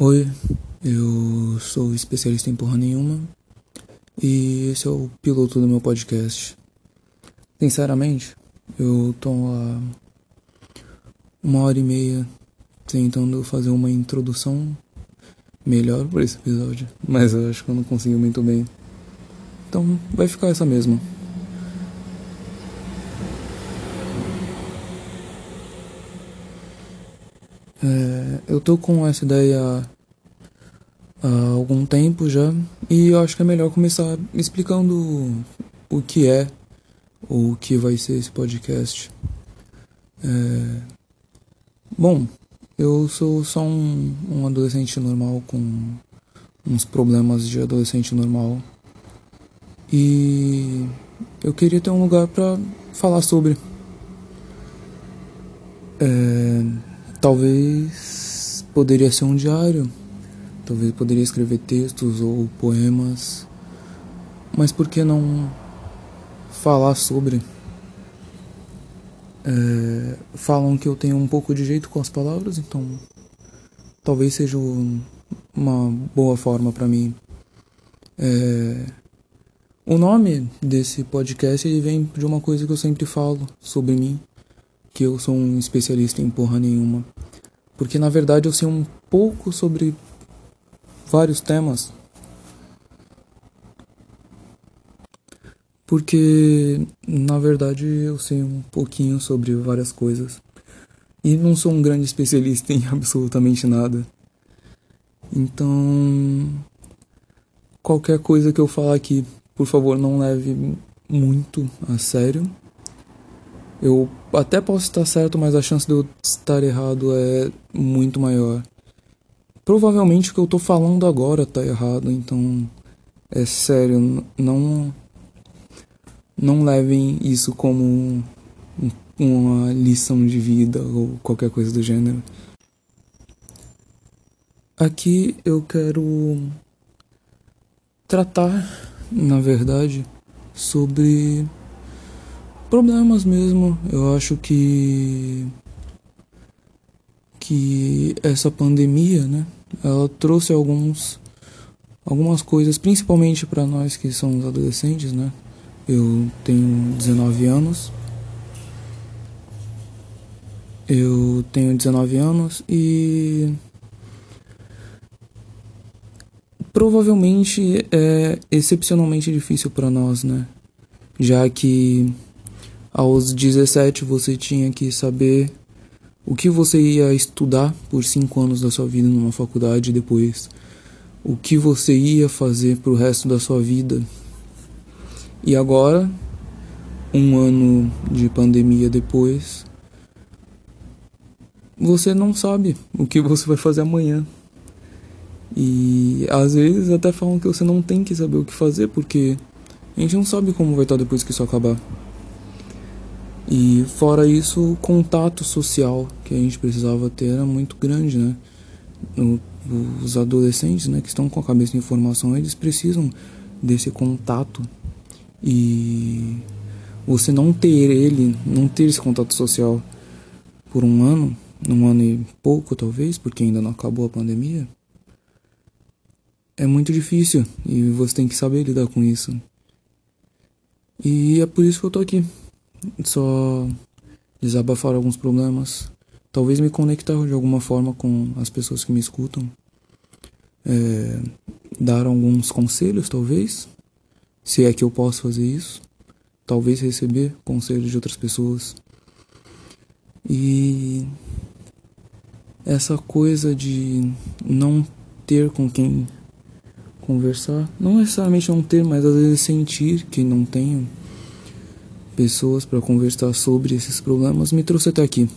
Oi, eu sou especialista em porra nenhuma e esse é o piloto do meu podcast. Sinceramente, eu tô há uma hora e meia tentando fazer uma introdução melhor para esse episódio, mas eu acho que eu não consegui muito bem. Então vai ficar essa mesma. É, eu tô com essa ideia há algum tempo já e eu acho que é melhor começar explicando o que é ou o que vai ser esse podcast. É, bom, eu sou só um, um adolescente normal com uns problemas de adolescente normal e eu queria ter um lugar para falar sobre. É, Talvez poderia ser um diário, talvez poderia escrever textos ou poemas, mas por que não falar sobre? É, falam que eu tenho um pouco de jeito com as palavras, então talvez seja uma boa forma para mim. É, o nome desse podcast ele vem de uma coisa que eu sempre falo sobre mim que eu sou um especialista em porra nenhuma. Porque na verdade eu sei um pouco sobre vários temas. Porque na verdade eu sei um pouquinho sobre várias coisas. E não sou um grande especialista em absolutamente nada. Então, qualquer coisa que eu falar aqui, por favor, não leve muito a sério. Eu até posso estar certo, mas a chance de eu estar errado é muito maior. Provavelmente o que eu tô falando agora tá errado, então é sério, não não levem isso como uma lição de vida ou qualquer coisa do gênero. Aqui eu quero tratar, na verdade, sobre problemas mesmo. Eu acho que que essa pandemia, né, ela trouxe alguns algumas coisas, principalmente para nós que somos adolescentes, né? Eu tenho 19 anos. Eu tenho 19 anos e provavelmente é excepcionalmente difícil para nós, né? Já que aos 17 você tinha que saber o que você ia estudar por cinco anos da sua vida numa faculdade e depois o que você ia fazer pro resto da sua vida. E agora, um ano de pandemia depois, você não sabe o que você vai fazer amanhã. E às vezes até falam que você não tem que saber o que fazer porque a gente não sabe como vai estar depois que isso acabar. E fora isso, o contato social que a gente precisava ter era muito grande, né? Os adolescentes, né, que estão com a cabeça em formação, eles precisam desse contato. E você não ter ele, não ter esse contato social por um ano, um ano e pouco talvez, porque ainda não acabou a pandemia, é muito difícil e você tem que saber lidar com isso. E é por isso que eu tô aqui só desabafar alguns problemas, talvez me conectar de alguma forma com as pessoas que me escutam, é, dar alguns conselhos, talvez, se é que eu posso fazer isso, talvez receber conselhos de outras pessoas. E essa coisa de não ter com quem conversar, não necessariamente não ter, mas às vezes sentir que não tenho pessoas para conversar sobre esses problemas me trouxe até aqui.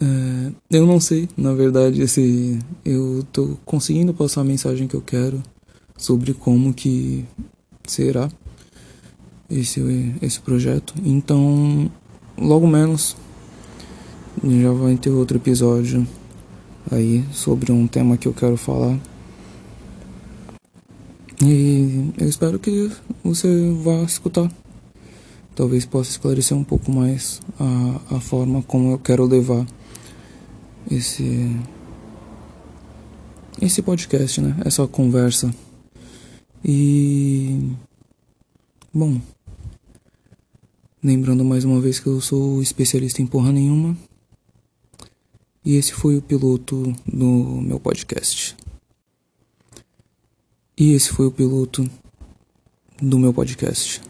É, eu não sei, na verdade, se eu tô conseguindo passar a mensagem que eu quero sobre como que será esse, esse projeto. Então, logo menos já vai ter outro episódio aí sobre um tema que eu quero falar. E eu espero que você vá escutar. Talvez possa esclarecer um pouco mais a, a forma como eu quero levar esse, esse podcast, né? Essa conversa. E. Bom. Lembrando mais uma vez que eu sou especialista em porra nenhuma. E esse foi o piloto do meu podcast. E esse foi o piloto do meu podcast.